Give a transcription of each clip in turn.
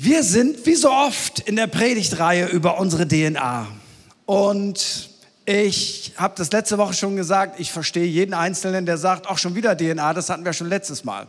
Wir sind wie so oft in der Predigtreihe über unsere DNA. Und ich habe das letzte Woche schon gesagt, ich verstehe jeden Einzelnen, der sagt, auch schon wieder DNA, das hatten wir schon letztes Mal.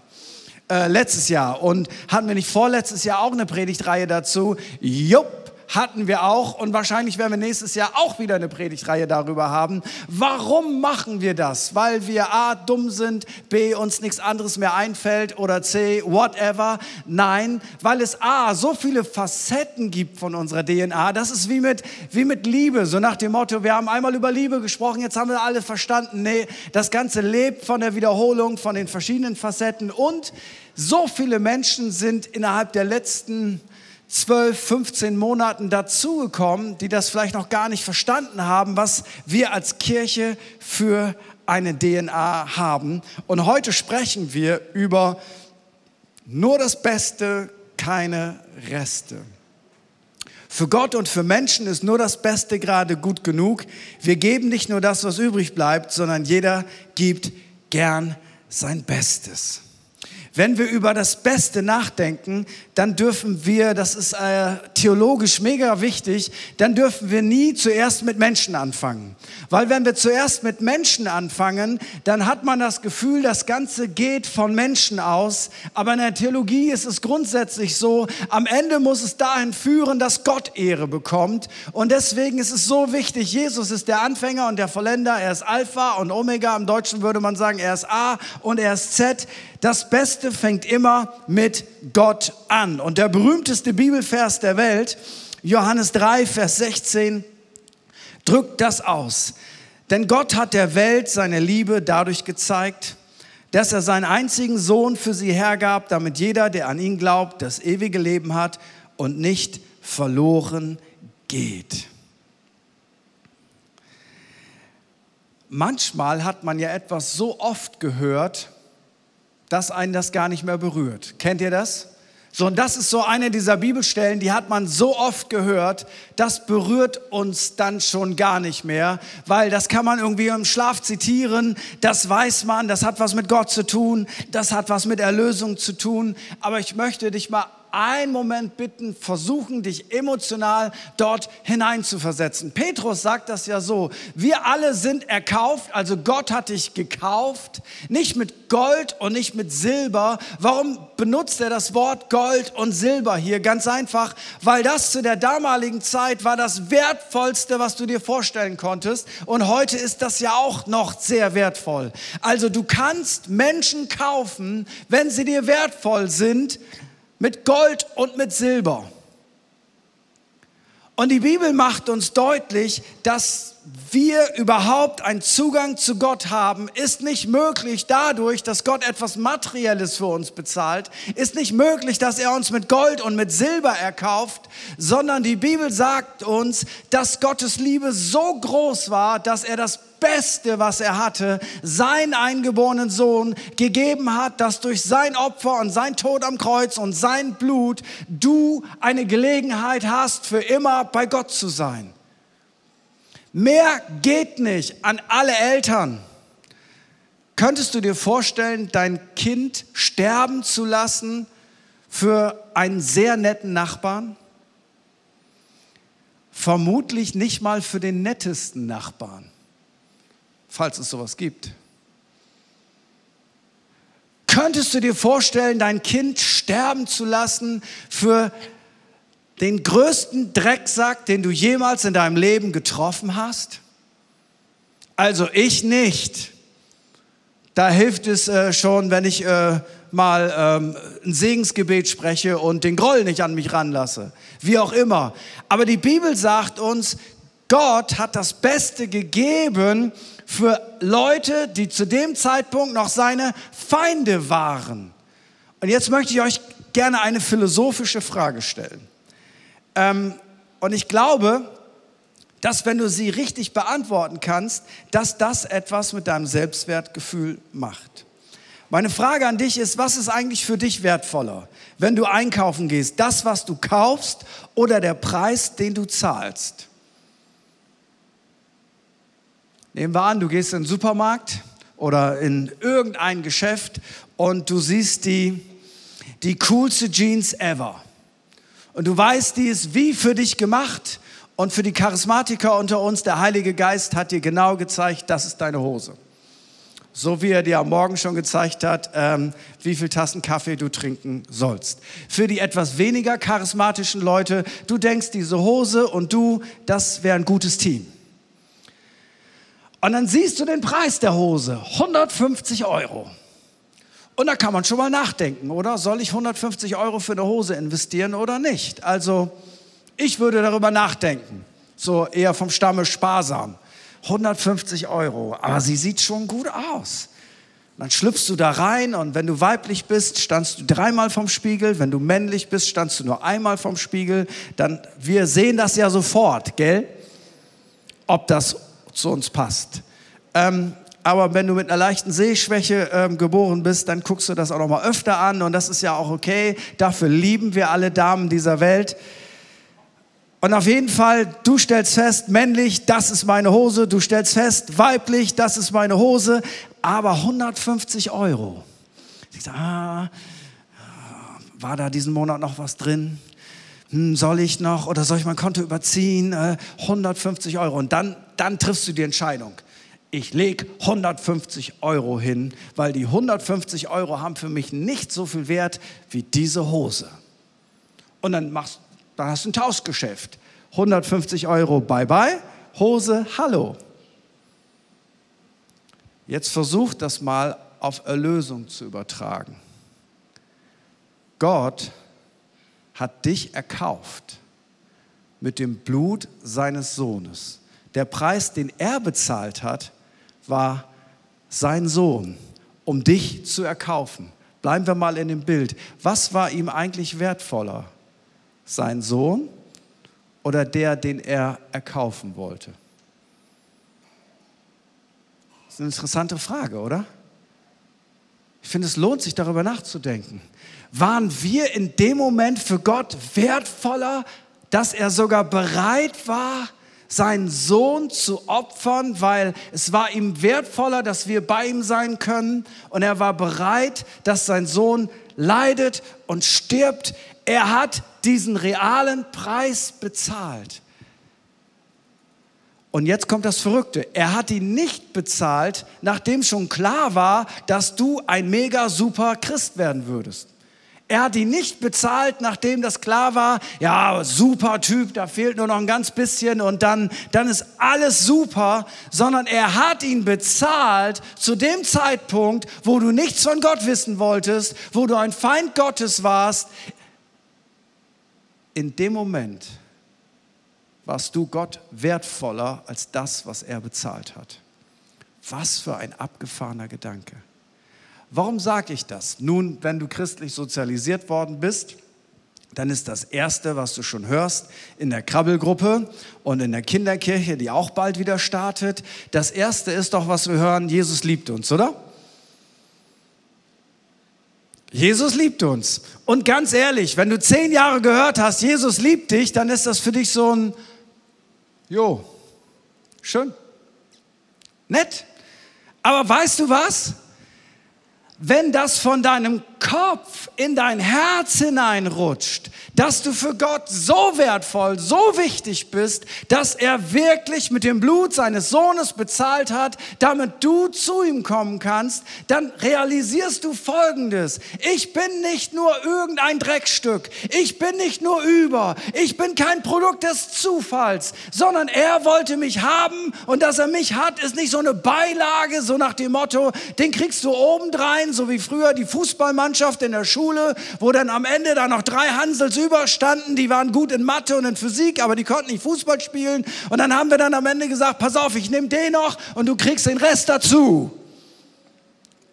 Äh, letztes Jahr. Und hatten wir nicht vorletztes Jahr auch eine Predigtreihe dazu? Jupp, hatten wir auch und wahrscheinlich werden wir nächstes Jahr auch wieder eine Predigtreihe darüber haben. Warum machen wir das? Weil wir A, dumm sind, B, uns nichts anderes mehr einfällt oder C, whatever. Nein, weil es A, so viele Facetten gibt von unserer DNA. Das ist wie mit, wie mit Liebe, so nach dem Motto, wir haben einmal über Liebe gesprochen, jetzt haben wir alle verstanden. Nee, das Ganze lebt von der Wiederholung, von den verschiedenen Facetten und so viele Menschen sind innerhalb der letzten 12, 15 Monaten dazugekommen, die das vielleicht noch gar nicht verstanden haben, was wir als Kirche für eine DNA haben. Und heute sprechen wir über nur das Beste, keine Reste. Für Gott und für Menschen ist nur das Beste gerade gut genug. Wir geben nicht nur das, was übrig bleibt, sondern jeder gibt gern sein Bestes. Wenn wir über das Beste nachdenken, dann dürfen wir, das ist äh, theologisch mega wichtig, dann dürfen wir nie zuerst mit Menschen anfangen. Weil wenn wir zuerst mit Menschen anfangen, dann hat man das Gefühl, das Ganze geht von Menschen aus. Aber in der Theologie ist es grundsätzlich so, am Ende muss es dahin führen, dass Gott Ehre bekommt. Und deswegen ist es so wichtig, Jesus ist der Anfänger und der Vollender, er ist Alpha und Omega. Im Deutschen würde man sagen, er ist A und er ist Z. Das Beste fängt immer mit Gott an. Und der berühmteste Bibelvers der Welt, Johannes 3, Vers 16, drückt das aus. Denn Gott hat der Welt seine Liebe dadurch gezeigt, dass er seinen einzigen Sohn für sie hergab, damit jeder, der an ihn glaubt, das ewige Leben hat und nicht verloren geht. Manchmal hat man ja etwas so oft gehört, dass einen das gar nicht mehr berührt. Kennt ihr das? So, und das ist so eine dieser Bibelstellen, die hat man so oft gehört, das berührt uns dann schon gar nicht mehr, weil das kann man irgendwie im Schlaf zitieren, das weiß man, das hat was mit Gott zu tun, das hat was mit Erlösung zu tun, aber ich möchte dich mal einen Moment bitten, versuchen, dich emotional dort hineinzuversetzen. Petrus sagt das ja so, wir alle sind erkauft, also Gott hat dich gekauft, nicht mit Gold und nicht mit Silber. Warum benutzt er das Wort Gold und Silber hier? Ganz einfach, weil das zu der damaligen Zeit war das wertvollste, was du dir vorstellen konntest. Und heute ist das ja auch noch sehr wertvoll. Also du kannst Menschen kaufen, wenn sie dir wertvoll sind, mit Gold und mit Silber. Und die Bibel macht uns deutlich, dass wir überhaupt einen Zugang zu Gott haben, ist nicht möglich dadurch, dass Gott etwas Materielles für uns bezahlt, ist nicht möglich, dass er uns mit Gold und mit Silber erkauft, sondern die Bibel sagt uns, dass Gottes Liebe so groß war, dass er das Beste, was er hatte, seinen eingeborenen Sohn gegeben hat, dass durch sein Opfer und sein Tod am Kreuz und sein Blut du eine Gelegenheit hast, für immer bei Gott zu sein. Mehr geht nicht an alle Eltern. Könntest du dir vorstellen, dein Kind sterben zu lassen für einen sehr netten Nachbarn? Vermutlich nicht mal für den nettesten Nachbarn falls es sowas gibt. Könntest du dir vorstellen, dein Kind sterben zu lassen für den größten Drecksack, den du jemals in deinem Leben getroffen hast? Also ich nicht. Da hilft es äh, schon, wenn ich äh, mal ähm, ein Segensgebet spreche und den Groll nicht an mich ranlasse. Wie auch immer. Aber die Bibel sagt uns, Gott hat das Beste gegeben für Leute, die zu dem Zeitpunkt noch seine Feinde waren. Und jetzt möchte ich euch gerne eine philosophische Frage stellen. Ähm, und ich glaube, dass wenn du sie richtig beantworten kannst, dass das etwas mit deinem Selbstwertgefühl macht. Meine Frage an dich ist, was ist eigentlich für dich wertvoller, wenn du einkaufen gehst? Das, was du kaufst oder der Preis, den du zahlst? Nehmen wir an, du gehst in den Supermarkt oder in irgendein Geschäft und du siehst die, die coolste Jeans ever. Und du weißt, die ist wie für dich gemacht. Und für die Charismatiker unter uns, der Heilige Geist hat dir genau gezeigt, das ist deine Hose. So wie er dir am Morgen schon gezeigt hat, ähm, wie viel Tassen Kaffee du trinken sollst. Für die etwas weniger charismatischen Leute, du denkst, diese Hose und du, das wäre ein gutes Team. Und dann siehst du den Preis der Hose, 150 Euro. Und da kann man schon mal nachdenken, oder? Soll ich 150 Euro für eine Hose investieren oder nicht? Also, ich würde darüber nachdenken. So eher vom Stamme sparsam. 150 Euro, aber sie sieht schon gut aus. Dann schlüpfst du da rein und wenn du weiblich bist, standst du dreimal vom Spiegel. Wenn du männlich bist, standst du nur einmal vom Spiegel. Dann, wir sehen das ja sofort, gell? Ob das zu uns passt. Ähm, aber wenn du mit einer leichten Sehschwäche ähm, geboren bist, dann guckst du das auch noch mal öfter an und das ist ja auch okay. Dafür lieben wir alle Damen dieser Welt. Und auf jeden Fall, du stellst fest, männlich, das ist meine Hose. Du stellst fest, weiblich, das ist meine Hose. Aber 150 Euro. Ich sage, ah, war da diesen Monat noch was drin? Hm, soll ich noch oder soll ich mein Konto überziehen? Äh, 150 Euro. Und dann, dann triffst du die Entscheidung. Ich lege 150 Euro hin, weil die 150 Euro haben für mich nicht so viel Wert wie diese Hose. Und dann machst dann hast du ein Tauschgeschäft. 150 Euro, bye bye. Hose, hallo. Jetzt versuch das mal auf Erlösung zu übertragen. Gott hat dich erkauft mit dem Blut seines Sohnes. Der Preis, den er bezahlt hat, war sein Sohn, um dich zu erkaufen. Bleiben wir mal in dem Bild. Was war ihm eigentlich wertvoller? Sein Sohn oder der, den er erkaufen wollte? Das ist eine interessante Frage, oder? Ich finde, es lohnt sich darüber nachzudenken. Waren wir in dem Moment für Gott wertvoller, dass er sogar bereit war, seinen Sohn zu opfern, weil es war ihm wertvoller, dass wir bei ihm sein können. Und er war bereit, dass sein Sohn leidet und stirbt. Er hat diesen realen Preis bezahlt. Und jetzt kommt das Verrückte. Er hat ihn nicht bezahlt, nachdem schon klar war, dass du ein mega super Christ werden würdest. Er hat ihn nicht bezahlt, nachdem das klar war, ja, super Typ, da fehlt nur noch ein ganz bisschen und dann, dann ist alles super, sondern er hat ihn bezahlt zu dem Zeitpunkt, wo du nichts von Gott wissen wolltest, wo du ein Feind Gottes warst. In dem Moment warst du Gott wertvoller als das, was er bezahlt hat. Was für ein abgefahrener Gedanke. Warum sage ich das? Nun, wenn du christlich sozialisiert worden bist, dann ist das Erste, was du schon hörst in der Krabbelgruppe und in der Kinderkirche, die auch bald wieder startet, das Erste ist doch, was wir hören, Jesus liebt uns, oder? Jesus liebt uns. Und ganz ehrlich, wenn du zehn Jahre gehört hast, Jesus liebt dich, dann ist das für dich so ein, jo, schön, nett. Aber weißt du was? Wenn das von deinem Kopf in dein Herz hineinrutscht, dass du für Gott so wertvoll, so wichtig bist, dass er wirklich mit dem Blut seines Sohnes bezahlt hat, damit du zu ihm kommen kannst, dann realisierst du Folgendes. Ich bin nicht nur irgendein Dreckstück. Ich bin nicht nur über. Ich bin kein Produkt des Zufalls, sondern er wollte mich haben und dass er mich hat, ist nicht so eine Beilage, so nach dem Motto, den kriegst du obendrein, so wie früher die Fußballmannschaft in der Schule, wo dann am Ende da noch drei Hansels überstanden, die waren gut in Mathe und in Physik, aber die konnten nicht Fußball spielen. Und dann haben wir dann am Ende gesagt, pass auf, ich nehme den noch und du kriegst den Rest dazu.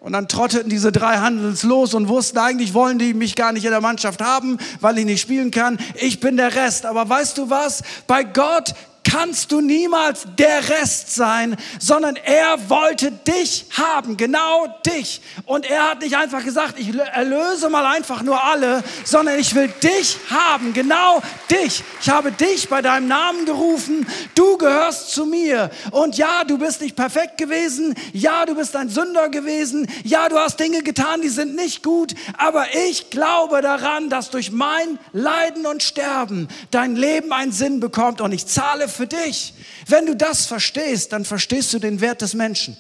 Und dann trotteten diese drei Handels los und wussten, eigentlich wollen die mich gar nicht in der Mannschaft haben, weil ich nicht spielen kann. Ich bin der Rest. Aber weißt du was? Bei Gott kannst du niemals der Rest sein, sondern er wollte dich haben, genau dich. Und er hat nicht einfach gesagt, ich erlöse mal einfach nur alle, sondern ich will dich haben, genau dich. Ich habe dich bei deinem Namen gerufen, du gehörst zu mir. Und ja, du bist nicht perfekt gewesen, ja, du bist ein Sünder gewesen, ja, du hast Dinge getan, die sind nicht gut, aber ich glaube daran, dass durch mein Leiden und Sterben dein Leben einen Sinn bekommt und ich zahle für dich. Wenn du das verstehst, dann verstehst du den Wert des Menschen.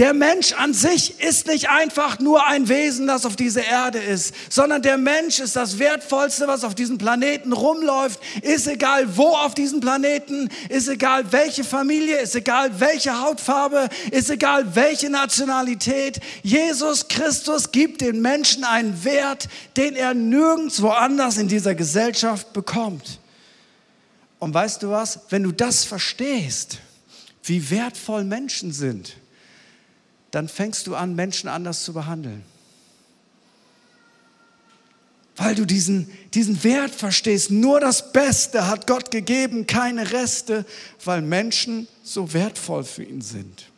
Der Mensch an sich ist nicht einfach nur ein Wesen, das auf dieser Erde ist, sondern der Mensch ist das Wertvollste, was auf diesem Planeten rumläuft. Ist egal wo auf diesem Planeten, ist egal welche Familie, ist egal welche Hautfarbe, ist egal welche Nationalität. Jesus Christus gibt den Menschen einen Wert, den er nirgendwo anders in dieser Gesellschaft bekommt. Und weißt du was? Wenn du das verstehst, wie wertvoll Menschen sind, dann fängst du an, Menschen anders zu behandeln. Weil du diesen, diesen Wert verstehst. Nur das Beste hat Gott gegeben, keine Reste, weil Menschen so wertvoll für ihn sind.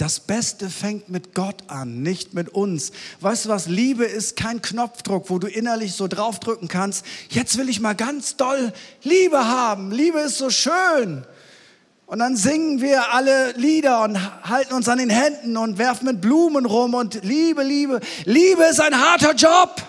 Das Beste fängt mit Gott an, nicht mit uns. Weißt du was? Liebe ist kein Knopfdruck, wo du innerlich so draufdrücken kannst. Jetzt will ich mal ganz doll Liebe haben. Liebe ist so schön. Und dann singen wir alle Lieder und halten uns an den Händen und werfen mit Blumen rum und Liebe, Liebe. Liebe ist ein harter Job.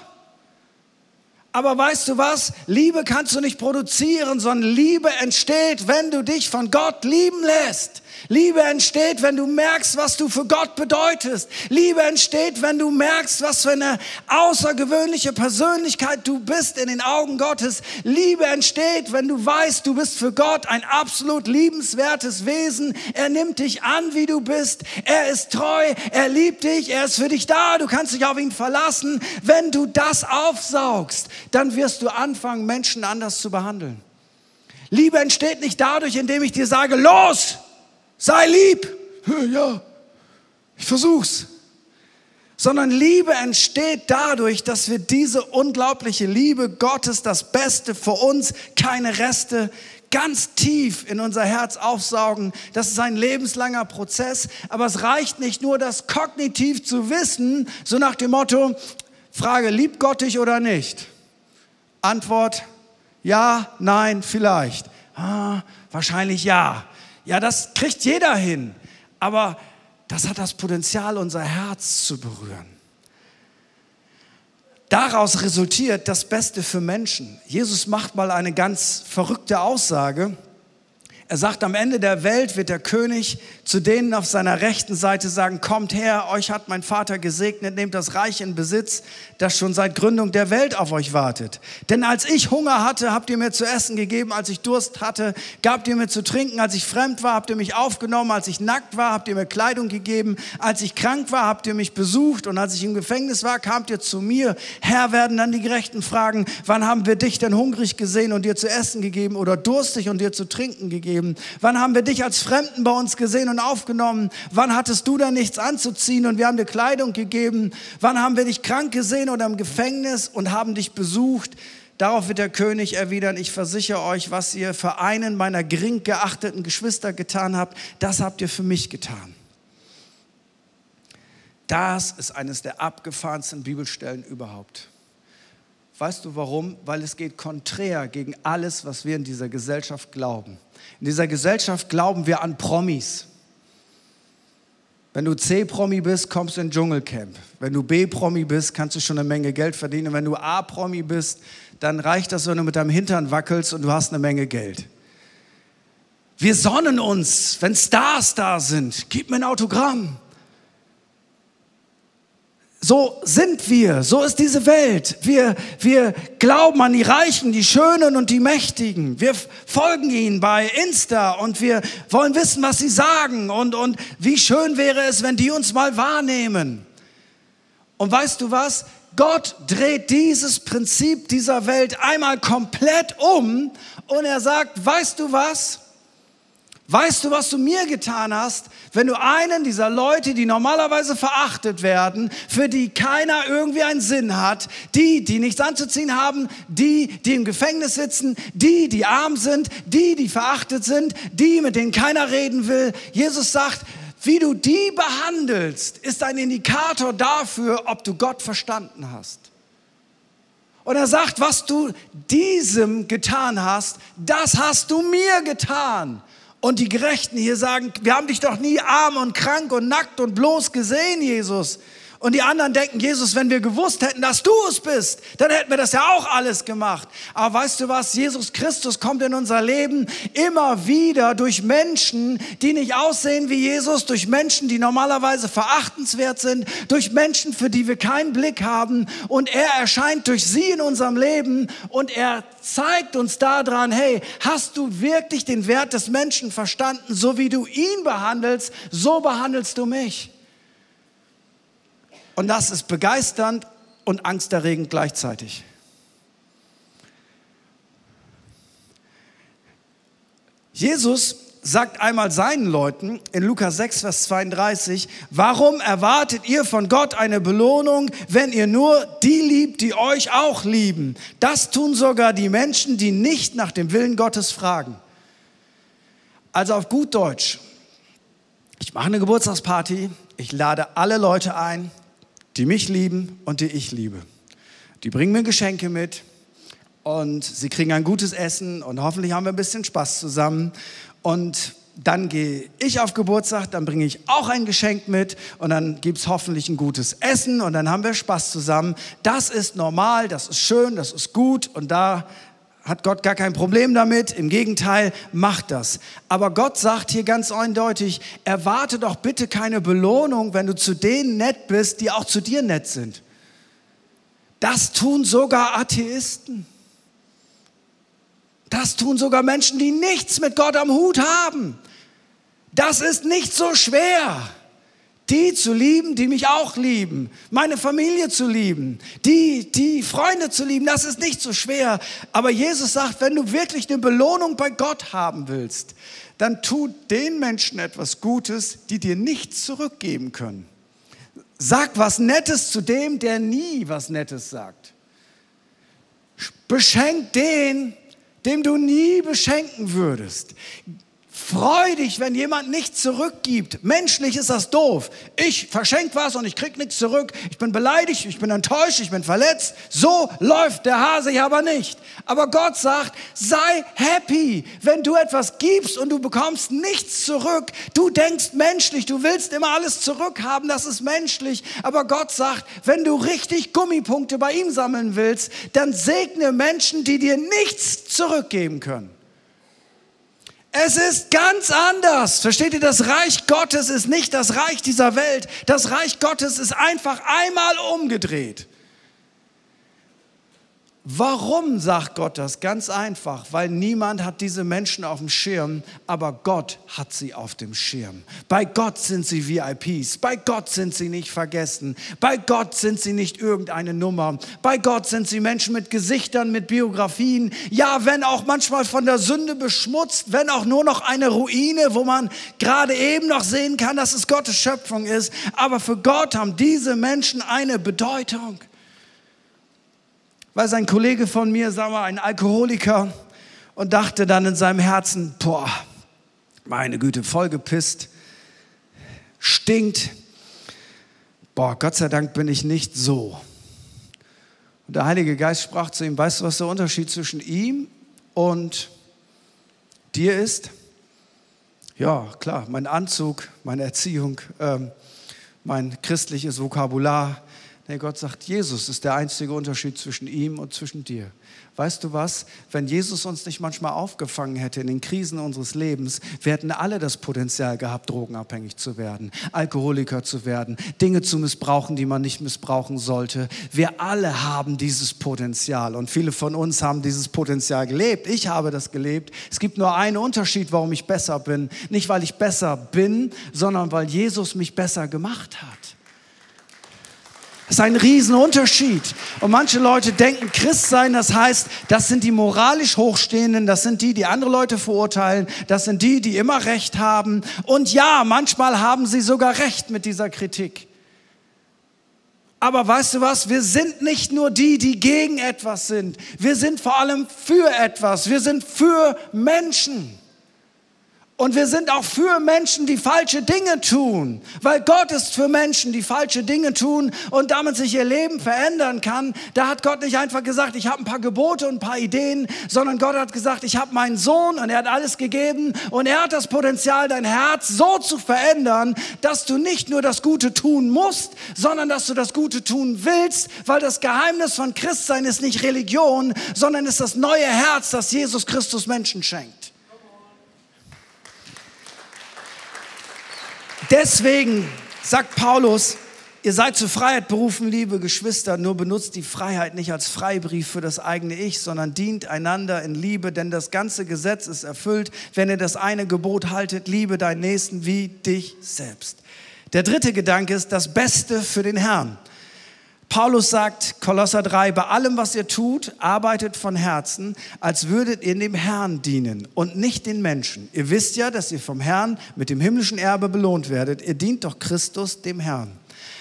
Aber weißt du was? Liebe kannst du nicht produzieren, sondern Liebe entsteht, wenn du dich von Gott lieben lässt. Liebe entsteht, wenn du merkst, was du für Gott bedeutest. Liebe entsteht, wenn du merkst, was für eine außergewöhnliche Persönlichkeit du bist in den Augen Gottes. Liebe entsteht, wenn du weißt, du bist für Gott ein absolut liebenswertes Wesen. Er nimmt dich an, wie du bist. Er ist treu. Er liebt dich. Er ist für dich da. Du kannst dich auf ihn verlassen. Wenn du das aufsaugst, dann wirst du anfangen, Menschen anders zu behandeln. Liebe entsteht nicht dadurch, indem ich dir sage, los, sei lieb. Ja, ich versuch's. Sondern Liebe entsteht dadurch, dass wir diese unglaubliche Liebe Gottes, das Beste für uns, keine Reste, ganz tief in unser Herz aufsaugen. Das ist ein lebenslanger Prozess, aber es reicht nicht nur, das kognitiv zu wissen, so nach dem Motto, Frage, liebt Gott dich oder nicht? Antwort, ja, nein, vielleicht. Ah, wahrscheinlich ja. Ja, das kriegt jeder hin. Aber das hat das Potenzial, unser Herz zu berühren. Daraus resultiert das Beste für Menschen. Jesus macht mal eine ganz verrückte Aussage. Er sagt, am Ende der Welt wird der König zu denen auf seiner rechten Seite sagen, kommt her, euch hat mein Vater gesegnet, nehmt das Reich in Besitz, das schon seit Gründung der Welt auf euch wartet. Denn als ich Hunger hatte, habt ihr mir zu essen gegeben, als ich Durst hatte, gabt ihr mir zu trinken, als ich fremd war, habt ihr mich aufgenommen, als ich nackt war, habt ihr mir Kleidung gegeben, als ich krank war, habt ihr mich besucht und als ich im Gefängnis war, kamt ihr zu mir. Herr, werden dann die Gerechten fragen, wann haben wir dich denn hungrig gesehen und dir zu essen gegeben oder durstig und dir zu trinken gegeben? Gegeben? Wann haben wir dich als Fremden bei uns gesehen und aufgenommen? Wann hattest du da nichts anzuziehen und wir haben dir Kleidung gegeben? Wann haben wir dich krank gesehen oder im Gefängnis und haben dich besucht? Darauf wird der König erwidern, ich versichere euch, was ihr für einen meiner gering geachteten Geschwister getan habt, das habt ihr für mich getan. Das ist eines der abgefahrensten Bibelstellen überhaupt. Weißt du warum? Weil es geht konträr gegen alles, was wir in dieser Gesellschaft glauben. In dieser Gesellschaft glauben wir an Promis. Wenn du C-Promi bist, kommst du in Dschungelcamp. Wenn du B-Promi bist, kannst du schon eine Menge Geld verdienen. wenn du A-Promi bist, dann reicht das, wenn du mit deinem Hintern wackelst und du hast eine Menge Geld. Wir sonnen uns, wenn Stars da sind. Gib mir ein Autogramm. So sind wir, so ist diese Welt. Wir, wir glauben an die Reichen, die Schönen und die Mächtigen. Wir folgen ihnen bei Insta und wir wollen wissen, was sie sagen und, und wie schön wäre es, wenn die uns mal wahrnehmen. Und weißt du was? Gott dreht dieses Prinzip dieser Welt einmal komplett um und er sagt, weißt du was? Weißt du, was du mir getan hast, wenn du einen dieser Leute, die normalerweise verachtet werden, für die keiner irgendwie einen Sinn hat, die, die nichts anzuziehen haben, die, die im Gefängnis sitzen, die, die arm sind, die, die verachtet sind, die, mit denen keiner reden will. Jesus sagt, wie du die behandelst, ist ein Indikator dafür, ob du Gott verstanden hast. Und er sagt, was du diesem getan hast, das hast du mir getan. Und die Gerechten hier sagen, wir haben dich doch nie arm und krank und nackt und bloß gesehen, Jesus. Und die anderen denken, Jesus, wenn wir gewusst hätten, dass du es bist, dann hätten wir das ja auch alles gemacht. Aber weißt du was? Jesus Christus kommt in unser Leben immer wieder durch Menschen, die nicht aussehen wie Jesus, durch Menschen, die normalerweise verachtenswert sind, durch Menschen, für die wir keinen Blick haben. Und er erscheint durch sie in unserem Leben und er zeigt uns daran, hey, hast du wirklich den Wert des Menschen verstanden? So wie du ihn behandelst, so behandelst du mich. Und das ist begeisternd und angsterregend gleichzeitig. Jesus sagt einmal seinen Leuten in Lukas 6, Vers 32, warum erwartet ihr von Gott eine Belohnung, wenn ihr nur die liebt, die euch auch lieben? Das tun sogar die Menschen, die nicht nach dem Willen Gottes fragen. Also auf gut Deutsch, ich mache eine Geburtstagsparty, ich lade alle Leute ein, die mich lieben und die ich liebe. Die bringen mir Geschenke mit und sie kriegen ein gutes Essen und hoffentlich haben wir ein bisschen Spaß zusammen. Und dann gehe ich auf Geburtstag, dann bringe ich auch ein Geschenk mit und dann gibt es hoffentlich ein gutes Essen und dann haben wir Spaß zusammen. Das ist normal, das ist schön, das ist gut und da hat Gott gar kein Problem damit. Im Gegenteil, macht das. Aber Gott sagt hier ganz eindeutig, erwarte doch bitte keine Belohnung, wenn du zu denen nett bist, die auch zu dir nett sind. Das tun sogar Atheisten. Das tun sogar Menschen, die nichts mit Gott am Hut haben. Das ist nicht so schwer die zu lieben, die mich auch lieben, meine Familie zu lieben, die, die Freunde zu lieben, das ist nicht so schwer. Aber Jesus sagt, wenn du wirklich eine Belohnung bei Gott haben willst, dann tu den Menschen etwas Gutes, die dir nichts zurückgeben können. Sag was Nettes zu dem, der nie was Nettes sagt. Beschenk den, dem du nie beschenken würdest. Freu dich, wenn jemand nichts zurückgibt. Menschlich ist das doof. Ich verschenke was und ich krieg nichts zurück. Ich bin beleidigt, ich bin enttäuscht, ich bin verletzt. So läuft der Hase hier aber nicht. Aber Gott sagt, sei happy, wenn du etwas gibst und du bekommst nichts zurück. Du denkst menschlich, du willst immer alles zurückhaben, das ist menschlich. Aber Gott sagt, wenn du richtig Gummipunkte bei ihm sammeln willst, dann segne Menschen, die dir nichts zurückgeben können. Es ist ganz anders. Versteht ihr, das Reich Gottes ist nicht das Reich dieser Welt. Das Reich Gottes ist einfach einmal umgedreht. Warum sagt Gott das? Ganz einfach, weil niemand hat diese Menschen auf dem Schirm, aber Gott hat sie auf dem Schirm. Bei Gott sind sie VIPs, bei Gott sind sie nicht vergessen, bei Gott sind sie nicht irgendeine Nummer, bei Gott sind sie Menschen mit Gesichtern, mit Biografien, ja, wenn auch manchmal von der Sünde beschmutzt, wenn auch nur noch eine Ruine, wo man gerade eben noch sehen kann, dass es Gottes Schöpfung ist, aber für Gott haben diese Menschen eine Bedeutung war sein Kollege von mir, sagen wir, ein Alkoholiker und dachte dann in seinem Herzen, boah, meine Güte, vollgepisst, stinkt. Boah, Gott sei Dank bin ich nicht so. Und der Heilige Geist sprach zu ihm, weißt du, was der Unterschied zwischen ihm und dir ist? Ja, klar, mein Anzug, meine Erziehung, ähm, mein christliches Vokabular, Nee, Gott sagt, Jesus ist der einzige Unterschied zwischen ihm und zwischen dir. Weißt du was? Wenn Jesus uns nicht manchmal aufgefangen hätte in den Krisen unseres Lebens, wir hätten alle das Potenzial gehabt, drogenabhängig zu werden, Alkoholiker zu werden, Dinge zu missbrauchen, die man nicht missbrauchen sollte. Wir alle haben dieses Potenzial und viele von uns haben dieses Potenzial gelebt. Ich habe das gelebt. Es gibt nur einen Unterschied, warum ich besser bin. Nicht, weil ich besser bin, sondern weil Jesus mich besser gemacht hat. Das ist ein Riesenunterschied. Und manche Leute denken, Christ sein, das heißt, das sind die moralisch Hochstehenden, das sind die, die andere Leute verurteilen, das sind die, die immer Recht haben. Und ja, manchmal haben sie sogar Recht mit dieser Kritik. Aber weißt du was? Wir sind nicht nur die, die gegen etwas sind. Wir sind vor allem für etwas. Wir sind für Menschen. Und wir sind auch für Menschen, die falsche Dinge tun, weil Gott ist für Menschen, die falsche Dinge tun und damit sich ihr Leben verändern kann. Da hat Gott nicht einfach gesagt, ich habe ein paar Gebote und ein paar Ideen, sondern Gott hat gesagt, ich habe meinen Sohn und er hat alles gegeben und er hat das Potenzial, dein Herz so zu verändern, dass du nicht nur das Gute tun musst, sondern dass du das Gute tun willst, weil das Geheimnis von Christsein ist nicht Religion, sondern ist das neue Herz, das Jesus Christus Menschen schenkt. Deswegen sagt Paulus, ihr seid zur Freiheit berufen, liebe Geschwister, nur benutzt die Freiheit nicht als Freibrief für das eigene Ich, sondern dient einander in Liebe, denn das ganze Gesetz ist erfüllt, wenn ihr das eine Gebot haltet, liebe deinen Nächsten wie dich selbst. Der dritte Gedanke ist das Beste für den Herrn. Paulus sagt, Kolosser 3, bei allem, was ihr tut, arbeitet von Herzen, als würdet ihr dem Herrn dienen und nicht den Menschen. Ihr wisst ja, dass ihr vom Herrn mit dem himmlischen Erbe belohnt werdet. Ihr dient doch Christus, dem Herrn.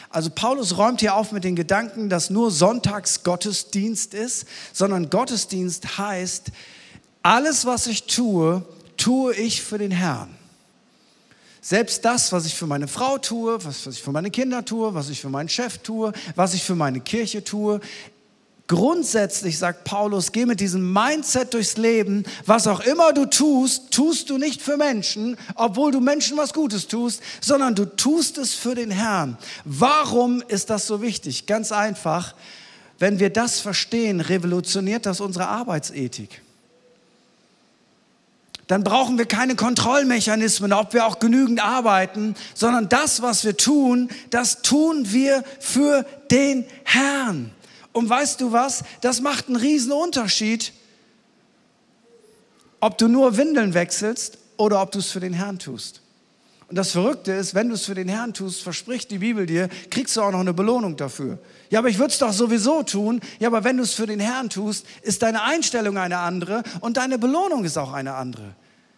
Also Paulus räumt hier auf mit den Gedanken, dass nur Sonntags Gottesdienst ist, sondern Gottesdienst heißt, alles, was ich tue, tue ich für den Herrn. Selbst das, was ich für meine Frau tue, was, was ich für meine Kinder tue, was ich für meinen Chef tue, was ich für meine Kirche tue, Grundsätzlich sagt Paulus, geh mit diesem Mindset durchs Leben. Was auch immer du tust, tust du nicht für Menschen, obwohl du Menschen was Gutes tust, sondern du tust es für den Herrn. Warum ist das so wichtig? Ganz einfach. Wenn wir das verstehen, revolutioniert das unsere Arbeitsethik dann brauchen wir keine Kontrollmechanismen, ob wir auch genügend arbeiten, sondern das, was wir tun, das tun wir für den Herrn. Und weißt du was? Das macht einen riesen Unterschied, ob du nur Windeln wechselst oder ob du es für den Herrn tust. Und das Verrückte ist, wenn du es für den Herrn tust, verspricht die Bibel dir, kriegst du auch noch eine Belohnung dafür. Ja, aber ich würde es doch sowieso tun. Ja, aber wenn du es für den Herrn tust, ist deine Einstellung eine andere und deine Belohnung ist auch eine andere.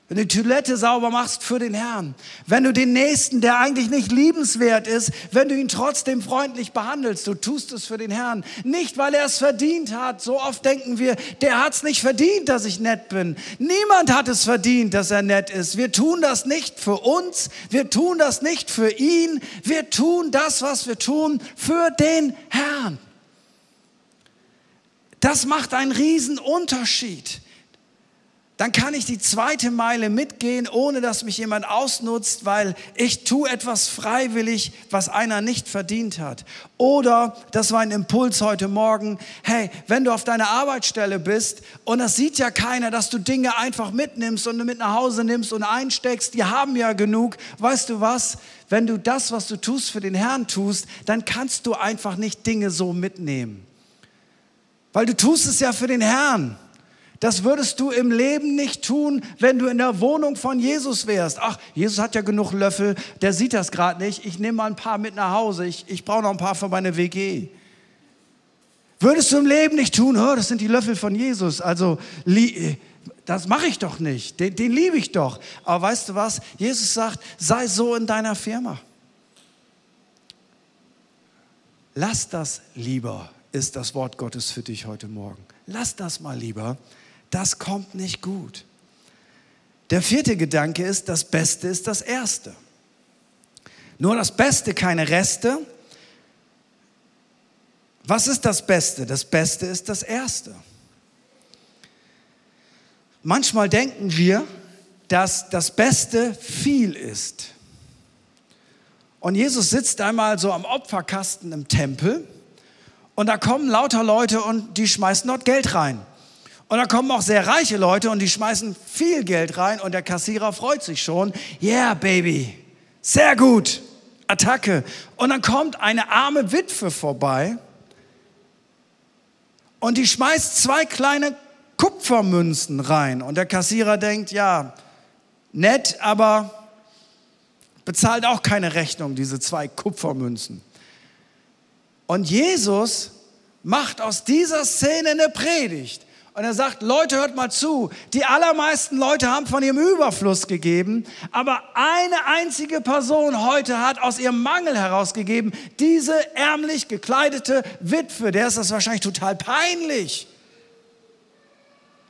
Wenn du die Toilette sauber machst für den Herrn. Wenn du den Nächsten, der eigentlich nicht liebenswert ist, wenn du ihn trotzdem freundlich behandelst, du tust es für den Herrn. Nicht, weil er es verdient hat. So oft denken wir, der hat es nicht verdient, dass ich nett bin. Niemand hat es verdient, dass er nett ist. Wir tun das nicht für uns. Wir tun das nicht für ihn. Wir tun das, was wir tun, für den Herrn. Das macht einen riesen Unterschied dann kann ich die zweite Meile mitgehen, ohne dass mich jemand ausnutzt, weil ich tue etwas freiwillig, was einer nicht verdient hat. Oder, das war ein Impuls heute Morgen, hey, wenn du auf deiner Arbeitsstelle bist und das sieht ja keiner, dass du Dinge einfach mitnimmst und mit nach Hause nimmst und einsteckst, die haben ja genug, weißt du was? Wenn du das, was du tust, für den Herrn tust, dann kannst du einfach nicht Dinge so mitnehmen. Weil du tust es ja für den Herrn. Das würdest du im Leben nicht tun, wenn du in der Wohnung von Jesus wärst. Ach, Jesus hat ja genug Löffel, der sieht das gerade nicht. Ich nehme mal ein paar mit nach Hause. Ich, ich brauche noch ein paar für meine WG. Würdest du im Leben nicht tun, oh, das sind die Löffel von Jesus. Also, das mache ich doch nicht. Den, den liebe ich doch. Aber weißt du was? Jesus sagt, sei so in deiner Firma. Lass das lieber, ist das Wort Gottes für dich heute Morgen. Lass das mal lieber das kommt nicht gut. Der vierte Gedanke ist, das Beste ist das Erste. Nur das Beste, keine Reste. Was ist das Beste? Das Beste ist das Erste. Manchmal denken wir, dass das Beste viel ist. Und Jesus sitzt einmal so am Opferkasten im Tempel und da kommen lauter Leute und die schmeißen dort Geld rein. Und da kommen auch sehr reiche Leute und die schmeißen viel Geld rein und der Kassierer freut sich schon. Yeah, Baby. Sehr gut. Attacke. Und dann kommt eine arme Witwe vorbei und die schmeißt zwei kleine Kupfermünzen rein. Und der Kassierer denkt, ja, nett, aber bezahlt auch keine Rechnung, diese zwei Kupfermünzen. Und Jesus macht aus dieser Szene eine Predigt. Und er sagt, Leute, hört mal zu. Die allermeisten Leute haben von ihrem Überfluss gegeben, aber eine einzige Person heute hat aus ihrem Mangel herausgegeben, diese ärmlich gekleidete Witwe, der ist das wahrscheinlich total peinlich.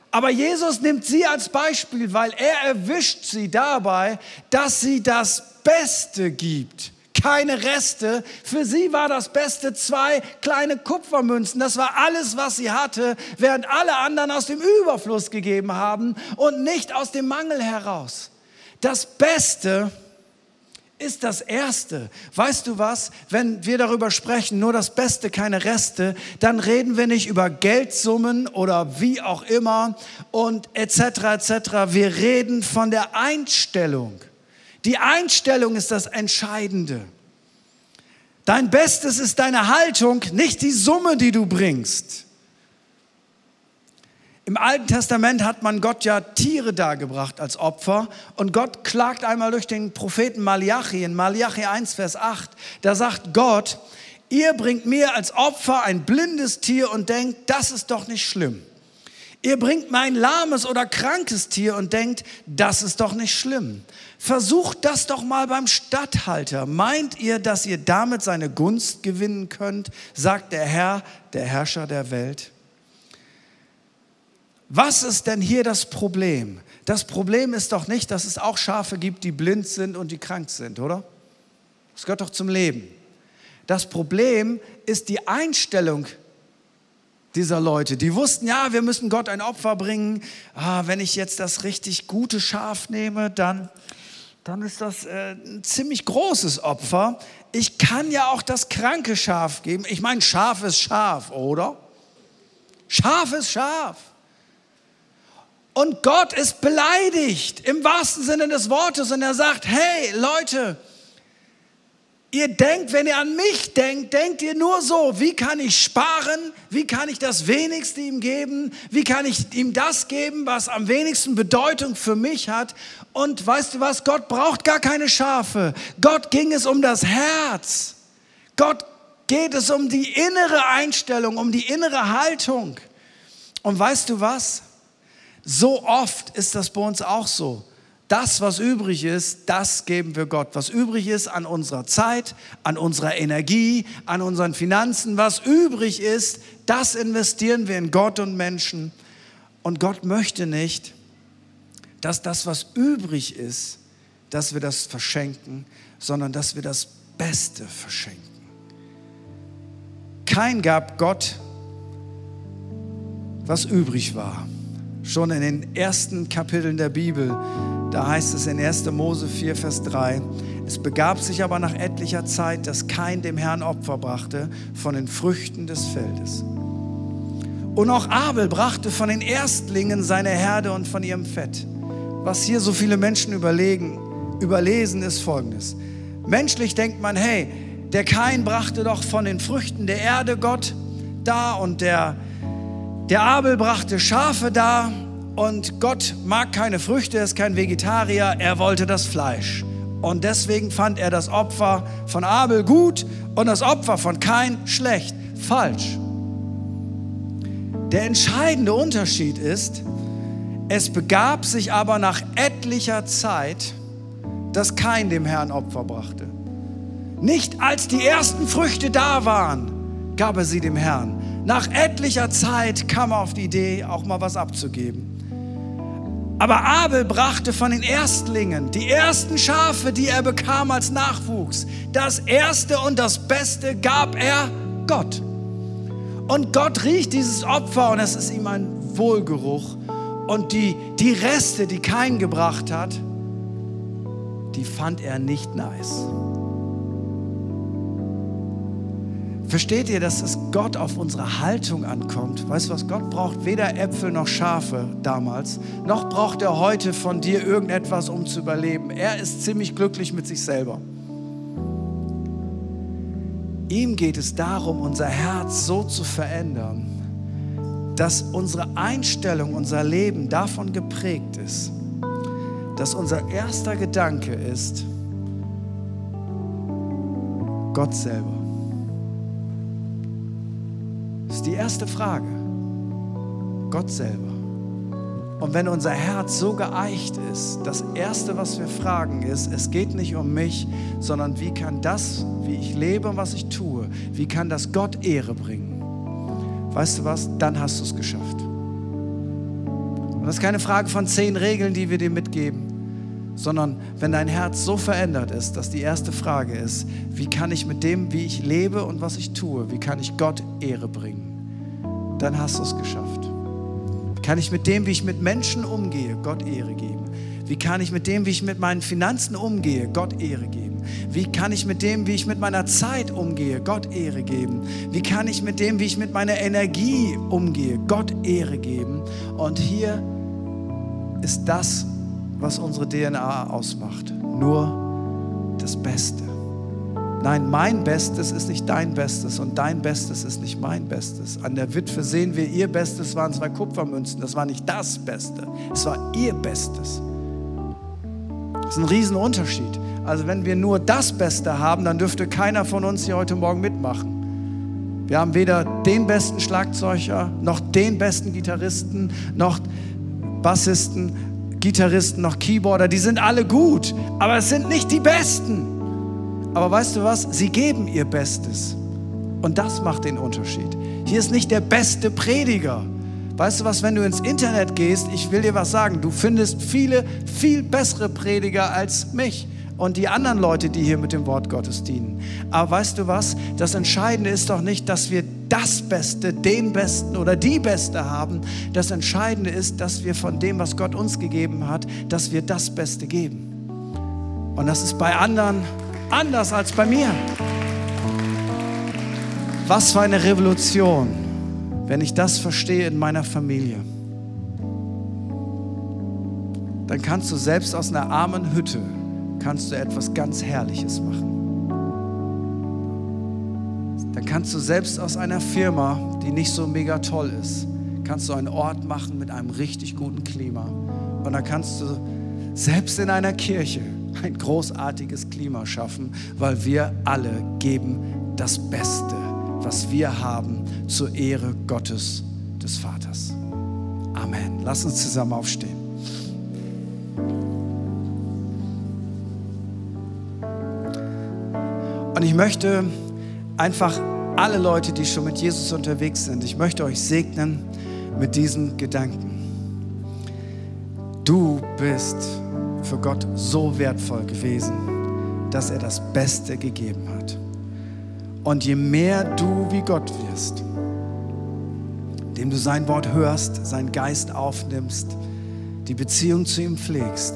Aber Jesus nimmt sie als Beispiel, weil er erwischt sie dabei, dass sie das Beste gibt keine Reste. Für sie war das Beste zwei kleine Kupfermünzen. Das war alles, was sie hatte, während alle anderen aus dem Überfluss gegeben haben und nicht aus dem Mangel heraus. Das Beste ist das Erste. Weißt du was? Wenn wir darüber sprechen, nur das Beste, keine Reste, dann reden wir nicht über Geldsummen oder wie auch immer und etc. etc. Wir reden von der Einstellung. Die Einstellung ist das Entscheidende. Dein Bestes ist deine Haltung, nicht die Summe, die du bringst. Im Alten Testament hat man Gott ja Tiere dargebracht als Opfer und Gott klagt einmal durch den Propheten Malachi in Malachi 1, Vers 8. Da sagt Gott, ihr bringt mir als Opfer ein blindes Tier und denkt, das ist doch nicht schlimm. Ihr bringt mir ein lahmes oder krankes Tier und denkt, das ist doch nicht schlimm. Versucht das doch mal beim Statthalter. Meint ihr, dass ihr damit seine Gunst gewinnen könnt, sagt der Herr, der Herrscher der Welt? Was ist denn hier das Problem? Das Problem ist doch nicht, dass es auch Schafe gibt, die blind sind und die krank sind, oder? Das gehört doch zum Leben. Das Problem ist die Einstellung dieser Leute. Die wussten, ja, wir müssen Gott ein Opfer bringen. Ah, wenn ich jetzt das richtig gute Schaf nehme, dann dann ist das äh, ein ziemlich großes Opfer. Ich kann ja auch das kranke Schaf geben. Ich meine, Schaf ist Schaf, oder? Schaf ist Schaf. Und Gott ist beleidigt im wahrsten Sinne des Wortes und er sagt, hey Leute, Ihr denkt, wenn ihr an mich denkt, denkt ihr nur so, wie kann ich sparen? Wie kann ich das wenigste ihm geben? Wie kann ich ihm das geben, was am wenigsten Bedeutung für mich hat? Und weißt du was? Gott braucht gar keine Schafe. Gott ging es um das Herz. Gott geht es um die innere Einstellung, um die innere Haltung. Und weißt du was? So oft ist das bei uns auch so das, was übrig ist, das geben wir Gott. Was übrig ist an unserer Zeit, an unserer Energie, an unseren Finanzen, was übrig ist, das investieren wir in Gott und Menschen. Und Gott möchte nicht, dass das, was übrig ist, dass wir das verschenken, sondern dass wir das Beste verschenken. Kein gab Gott, was übrig war. Schon in den ersten Kapiteln der Bibel da heißt es in 1. Mose 4, Vers 3, es begab sich aber nach etlicher Zeit, dass kein dem Herrn Opfer brachte von den Früchten des Feldes. Und auch Abel brachte von den Erstlingen seine Herde und von ihrem Fett. Was hier so viele Menschen überlegen, überlesen, ist folgendes. Menschlich denkt man, hey, der Kain brachte doch von den Früchten der Erde Gott da und der, der Abel brachte Schafe da und Gott mag keine Früchte, er ist kein Vegetarier, er wollte das Fleisch. Und deswegen fand er das Opfer von Abel gut und das Opfer von Kain schlecht. Falsch. Der entscheidende Unterschied ist, es begab sich aber nach etlicher Zeit, dass Kain dem Herrn Opfer brachte. Nicht als die ersten Früchte da waren, gab er sie dem Herrn. Nach etlicher Zeit kam er auf die Idee, auch mal was abzugeben. Aber Abel brachte von den Erstlingen, die ersten Schafe, die er bekam als Nachwuchs, das Erste und das Beste gab er Gott. Und Gott riecht dieses Opfer und es ist ihm ein Wohlgeruch. Und die, die Reste, die kein gebracht hat, die fand er nicht nice. Versteht ihr, dass es Gott auf unsere Haltung ankommt? Weißt du was? Gott braucht weder Äpfel noch Schafe damals, noch braucht er heute von dir irgendetwas, um zu überleben. Er ist ziemlich glücklich mit sich selber. Ihm geht es darum, unser Herz so zu verändern, dass unsere Einstellung, unser Leben davon geprägt ist, dass unser erster Gedanke ist, Gott selber. Das ist die erste Frage. Gott selber. Und wenn unser Herz so geeicht ist, das Erste, was wir fragen, ist, es geht nicht um mich, sondern wie kann das, wie ich lebe und was ich tue, wie kann das Gott Ehre bringen? Weißt du was? Dann hast du es geschafft. Und das ist keine Frage von zehn Regeln, die wir dir mitgeben, sondern wenn dein Herz so verändert ist, dass die erste Frage ist, wie kann ich mit dem, wie ich lebe und was ich tue, wie kann ich Gott Ehre bringen, dann hast du es geschafft. Kann ich mit dem, wie ich mit Menschen umgehe, Gott Ehre geben? Wie kann ich mit dem, wie ich mit meinen Finanzen umgehe, Gott Ehre geben? Wie kann ich mit dem, wie ich mit meiner Zeit umgehe, Gott Ehre geben? Wie kann ich mit dem, wie ich mit meiner Energie umgehe, Gott Ehre geben? Und hier ist das, was unsere DNA ausmacht. Nur das Beste. Nein, mein Bestes ist nicht dein Bestes und dein Bestes ist nicht mein Bestes. An der Witwe sehen wir, ihr Bestes waren zwei Kupfermünzen. Das war nicht das Beste, es war ihr Bestes. Das ist ein Riesenunterschied. Also wenn wir nur das Beste haben, dann dürfte keiner von uns hier heute Morgen mitmachen. Wir haben weder den besten Schlagzeuger, noch den besten Gitarristen, noch Bassisten, Gitarristen, noch Keyboarder. Die sind alle gut, aber es sind nicht die Besten. Aber weißt du was? Sie geben ihr Bestes. Und das macht den Unterschied. Hier ist nicht der beste Prediger. Weißt du was, wenn du ins Internet gehst, ich will dir was sagen, du findest viele, viel bessere Prediger als mich und die anderen Leute, die hier mit dem Wort Gottes dienen. Aber weißt du was, das Entscheidende ist doch nicht, dass wir das Beste, den Besten oder die Beste haben. Das Entscheidende ist, dass wir von dem, was Gott uns gegeben hat, dass wir das Beste geben. Und das ist bei anderen anders als bei mir. Was für eine Revolution, wenn ich das verstehe in meiner Familie. Dann kannst du selbst aus einer armen Hütte kannst du etwas ganz Herrliches machen. Dann kannst du selbst aus einer Firma, die nicht so mega toll ist, kannst du einen Ort machen mit einem richtig guten Klima. Und dann kannst du selbst in einer Kirche ein großartiges Klima schaffen, weil wir alle geben das Beste, was wir haben, zur Ehre Gottes des Vaters. Amen. Lass uns zusammen aufstehen. Und ich möchte einfach alle Leute, die schon mit Jesus unterwegs sind, ich möchte euch segnen mit diesen Gedanken. Du bist für Gott so wertvoll gewesen, dass er das Beste gegeben hat. Und je mehr du wie Gott wirst, dem du sein Wort hörst, seinen Geist aufnimmst, die Beziehung zu ihm pflegst,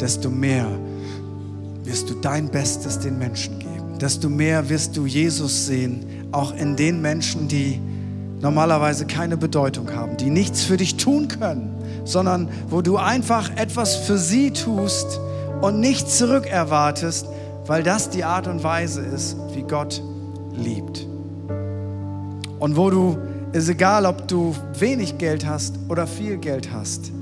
desto mehr wirst du dein Bestes den Menschen geben. Desto mehr wirst du Jesus sehen, auch in den Menschen, die normalerweise keine Bedeutung haben, die nichts für dich tun können, sondern wo du einfach etwas für sie tust und nichts zurückerwartest, weil das die Art und Weise ist, wie Gott liebt. Und wo du, ist egal, ob du wenig Geld hast oder viel Geld hast,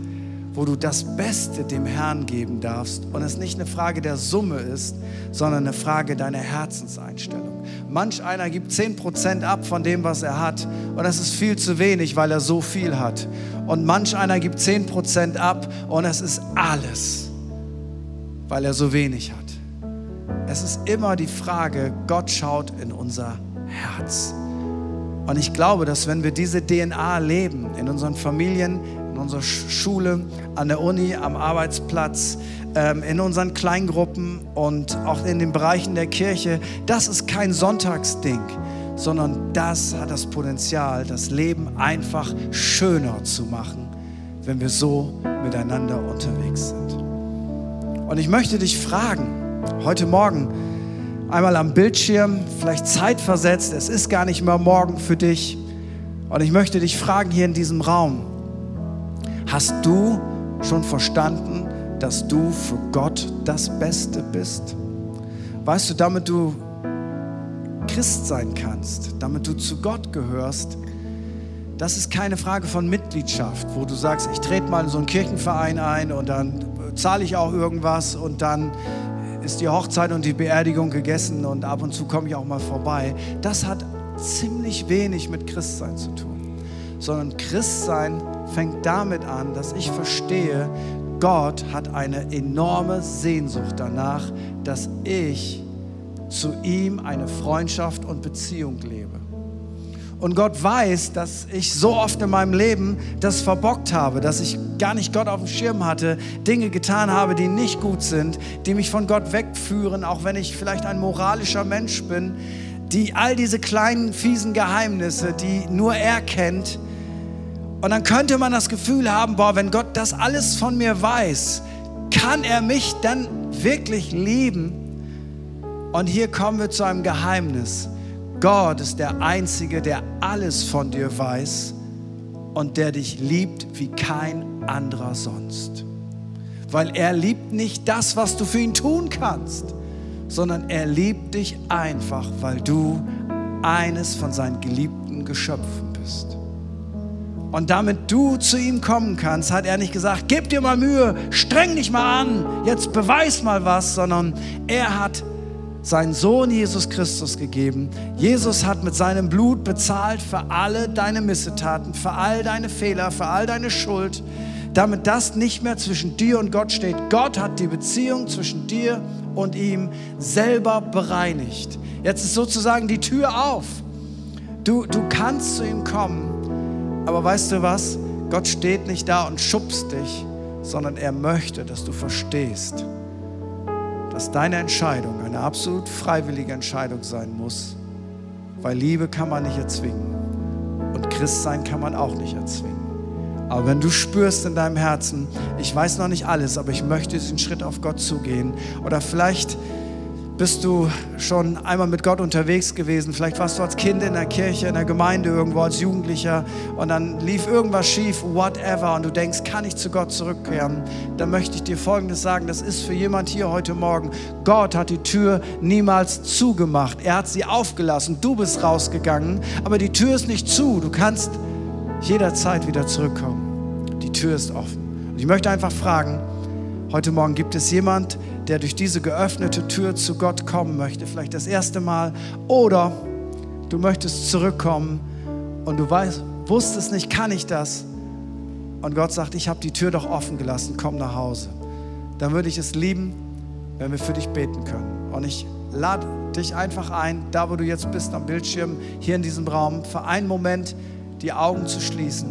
wo du das Beste dem Herrn geben darfst und es nicht eine Frage der Summe ist, sondern eine Frage deiner Herzenseinstellung. Manch einer gibt 10% ab von dem, was er hat und das ist viel zu wenig, weil er so viel hat. Und manch einer gibt 10% ab und es ist alles, weil er so wenig hat. Es ist immer die Frage, Gott schaut in unser Herz. Und ich glaube, dass wenn wir diese DNA leben, in unseren Familien, in unserer Schule, an der Uni, am Arbeitsplatz, ähm, in unseren Kleingruppen und auch in den Bereichen der Kirche, das ist kein Sonntagsding, sondern das hat das Potenzial, das Leben einfach schöner zu machen, wenn wir so miteinander unterwegs sind. Und ich möchte dich fragen, heute Morgen, einmal am Bildschirm, vielleicht zeitversetzt, es ist gar nicht mehr morgen für dich. Und ich möchte dich fragen hier in diesem Raum, Hast du schon verstanden, dass du für Gott das Beste bist? Weißt du, damit du Christ sein kannst, damit du zu Gott gehörst, das ist keine Frage von Mitgliedschaft, wo du sagst, ich trete mal in so einen Kirchenverein ein und dann zahle ich auch irgendwas und dann ist die Hochzeit und die Beerdigung gegessen und ab und zu komme ich auch mal vorbei. Das hat ziemlich wenig mit Christsein zu tun, sondern Christsein fängt damit an, dass ich verstehe, Gott hat eine enorme Sehnsucht danach, dass ich zu ihm eine Freundschaft und Beziehung lebe. Und Gott weiß, dass ich so oft in meinem Leben das verbockt habe, dass ich gar nicht Gott auf dem Schirm hatte, Dinge getan habe, die nicht gut sind, die mich von Gott wegführen, auch wenn ich vielleicht ein moralischer Mensch bin, die all diese kleinen, fiesen Geheimnisse, die nur er kennt. Und dann könnte man das Gefühl haben, boah, wenn Gott das alles von mir weiß, kann er mich dann wirklich lieben? Und hier kommen wir zu einem Geheimnis. Gott ist der Einzige, der alles von dir weiß und der dich liebt wie kein anderer sonst. Weil er liebt nicht das, was du für ihn tun kannst, sondern er liebt dich einfach, weil du eines von seinen geliebten Geschöpfen bist. Und damit du zu ihm kommen kannst, hat er nicht gesagt, gib dir mal Mühe, streng dich mal an, jetzt beweis mal was, sondern er hat seinen Sohn Jesus Christus gegeben. Jesus hat mit seinem Blut bezahlt für alle deine Missetaten, für all deine Fehler, für all deine Schuld, damit das nicht mehr zwischen dir und Gott steht. Gott hat die Beziehung zwischen dir und ihm selber bereinigt. Jetzt ist sozusagen die Tür auf. Du, du kannst zu ihm kommen, aber weißt du was? Gott steht nicht da und schubst dich, sondern er möchte, dass du verstehst dass deine Entscheidung eine absolut freiwillige Entscheidung sein muss, weil Liebe kann man nicht erzwingen und Christsein kann man auch nicht erzwingen. Aber wenn du spürst in deinem Herzen, ich weiß noch nicht alles, aber ich möchte diesen Schritt auf Gott zugehen oder vielleicht bist du schon einmal mit Gott unterwegs gewesen? Vielleicht warst du als Kind in der Kirche, in der Gemeinde irgendwo, als Jugendlicher und dann lief irgendwas schief, whatever, und du denkst, kann ich zu Gott zurückkehren? Dann möchte ich dir Folgendes sagen, das ist für jemand hier heute Morgen. Gott hat die Tür niemals zugemacht. Er hat sie aufgelassen. Du bist rausgegangen, aber die Tür ist nicht zu. Du kannst jederzeit wieder zurückkommen. Die Tür ist offen. Und ich möchte einfach fragen, heute Morgen gibt es jemand, der durch diese geöffnete Tür zu Gott kommen möchte, vielleicht das erste Mal, oder du möchtest zurückkommen und du weißt, wusstest nicht, kann ich das? Und Gott sagt, ich habe die Tür doch offen gelassen, komm nach Hause. Dann würde ich es lieben, wenn wir für dich beten können. Und ich lade dich einfach ein, da wo du jetzt bist am Bildschirm, hier in diesem Raum, für einen Moment die Augen zu schließen,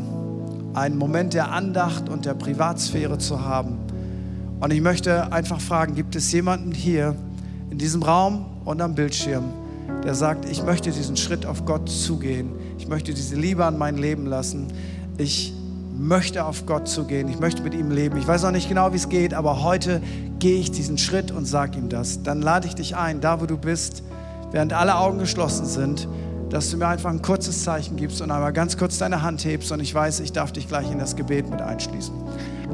einen Moment der Andacht und der Privatsphäre zu haben und ich möchte einfach fragen, gibt es jemanden hier in diesem Raum und am Bildschirm, der sagt, ich möchte diesen Schritt auf Gott zugehen. Ich möchte diese Liebe an mein Leben lassen. Ich möchte auf Gott zugehen. Ich möchte mit ihm leben. Ich weiß noch nicht genau, wie es geht, aber heute gehe ich diesen Schritt und sage ihm das. Dann lade ich dich ein, da wo du bist, während alle Augen geschlossen sind, dass du mir einfach ein kurzes Zeichen gibst und einmal ganz kurz deine Hand hebst und ich weiß, ich darf dich gleich in das Gebet mit einschließen.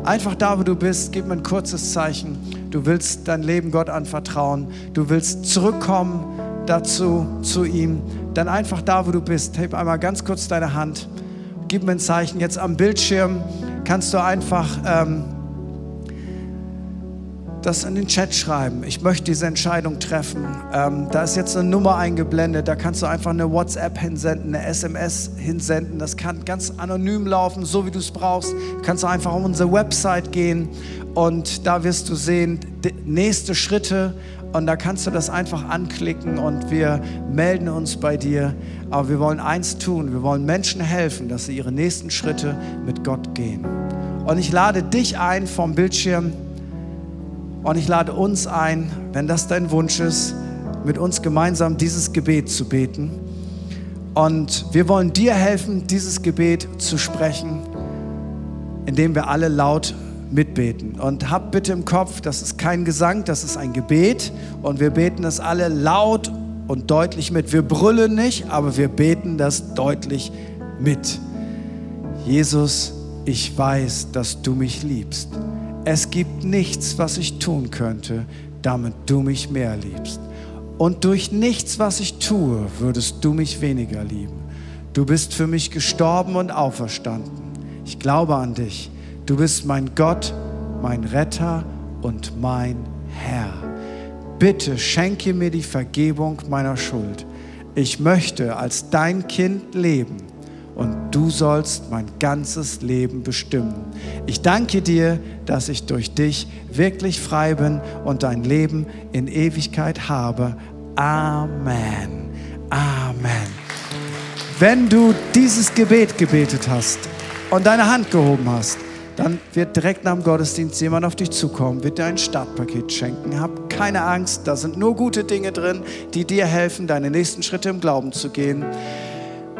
Einfach da, wo du bist, gib mir ein kurzes Zeichen. Du willst dein Leben Gott anvertrauen. Du willst zurückkommen dazu, zu ihm. Dann einfach da, wo du bist. Heb einmal ganz kurz deine Hand. Gib mir ein Zeichen. Jetzt am Bildschirm kannst du einfach ähm, das in den Chat schreiben. Ich möchte diese Entscheidung treffen. Ähm, da ist jetzt eine Nummer eingeblendet. Da kannst du einfach eine WhatsApp hinsenden, eine SMS hinsenden. Das kann ganz anonym laufen, so wie du es brauchst. Du kannst einfach auf unsere Website gehen und da wirst du sehen, nächste Schritte. Und da kannst du das einfach anklicken und wir melden uns bei dir. Aber wir wollen eins tun. Wir wollen Menschen helfen, dass sie ihre nächsten Schritte mit Gott gehen. Und ich lade dich ein vom Bildschirm und ich lade uns ein, wenn das dein Wunsch ist, mit uns gemeinsam dieses Gebet zu beten. Und wir wollen dir helfen, dieses Gebet zu sprechen, indem wir alle laut mitbeten. Und hab bitte im Kopf, das ist kein Gesang, das ist ein Gebet. Und wir beten das alle laut und deutlich mit. Wir brüllen nicht, aber wir beten das deutlich mit. Jesus, ich weiß, dass du mich liebst es gibt nichts, was ich tun könnte, damit du mich mehr liebst. Und durch nichts, was ich tue, würdest du mich weniger lieben. Du bist für mich gestorben und auferstanden. Ich glaube an dich. Du bist mein Gott, mein Retter und mein Herr. Bitte schenke mir die Vergebung meiner Schuld. ich möchte als dein Kind leben und du sollst mein ganzes Leben bestimmen. Ich danke dir, dass ich durch dich wirklich frei bin und dein Leben in Ewigkeit habe. Amen. Amen. Wenn du dieses Gebet gebetet hast und deine Hand gehoben hast, dann wird direkt nach dem Gottesdienst jemand auf dich zukommen, wird dir ein Startpaket schenken. Hab keine Angst, da sind nur gute Dinge drin, die dir helfen, deine nächsten Schritte im Glauben zu gehen.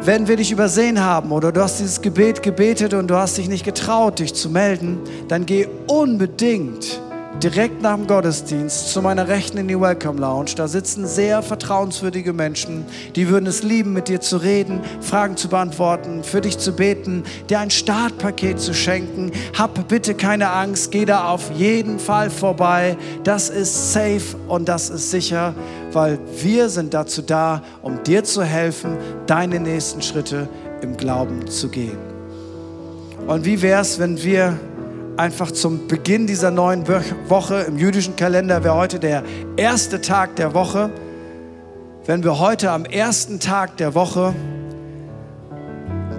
Wenn wir dich übersehen haben oder du hast dieses Gebet gebetet und du hast dich nicht getraut, dich zu melden, dann geh unbedingt direkt nach dem Gottesdienst zu meiner Rechten in die Welcome Lounge. Da sitzen sehr vertrauenswürdige Menschen, die würden es lieben, mit dir zu reden, Fragen zu beantworten, für dich zu beten, dir ein Startpaket zu schenken. Hab bitte keine Angst, geh da auf jeden Fall vorbei. Das ist safe und das ist sicher, weil wir sind dazu da, um dir zu helfen, deine nächsten Schritte im Glauben zu gehen. Und wie wäre es, wenn wir einfach zum Beginn dieser neuen Woche im jüdischen Kalender wäre heute der erste Tag der Woche. Wenn wir heute am ersten Tag der Woche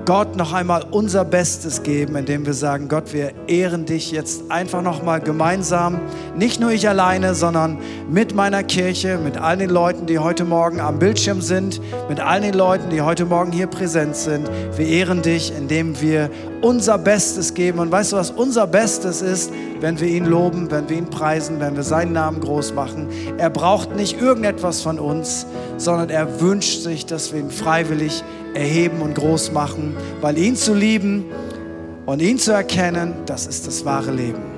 Gott noch einmal unser Bestes geben, indem wir sagen, Gott, wir ehren dich jetzt einfach noch mal gemeinsam, nicht nur ich alleine, sondern mit meiner Kirche, mit all den Leuten, die heute Morgen am Bildschirm sind, mit all den Leuten, die heute Morgen hier präsent sind. Wir ehren dich, indem wir unser Bestes geben. Und weißt du, was unser Bestes ist, wenn wir ihn loben, wenn wir ihn preisen, wenn wir seinen Namen groß machen? Er braucht nicht irgendetwas von uns, sondern er wünscht sich, dass wir ihn freiwillig erheben und groß machen, weil ihn zu lieben und ihn zu erkennen, das ist das wahre Leben.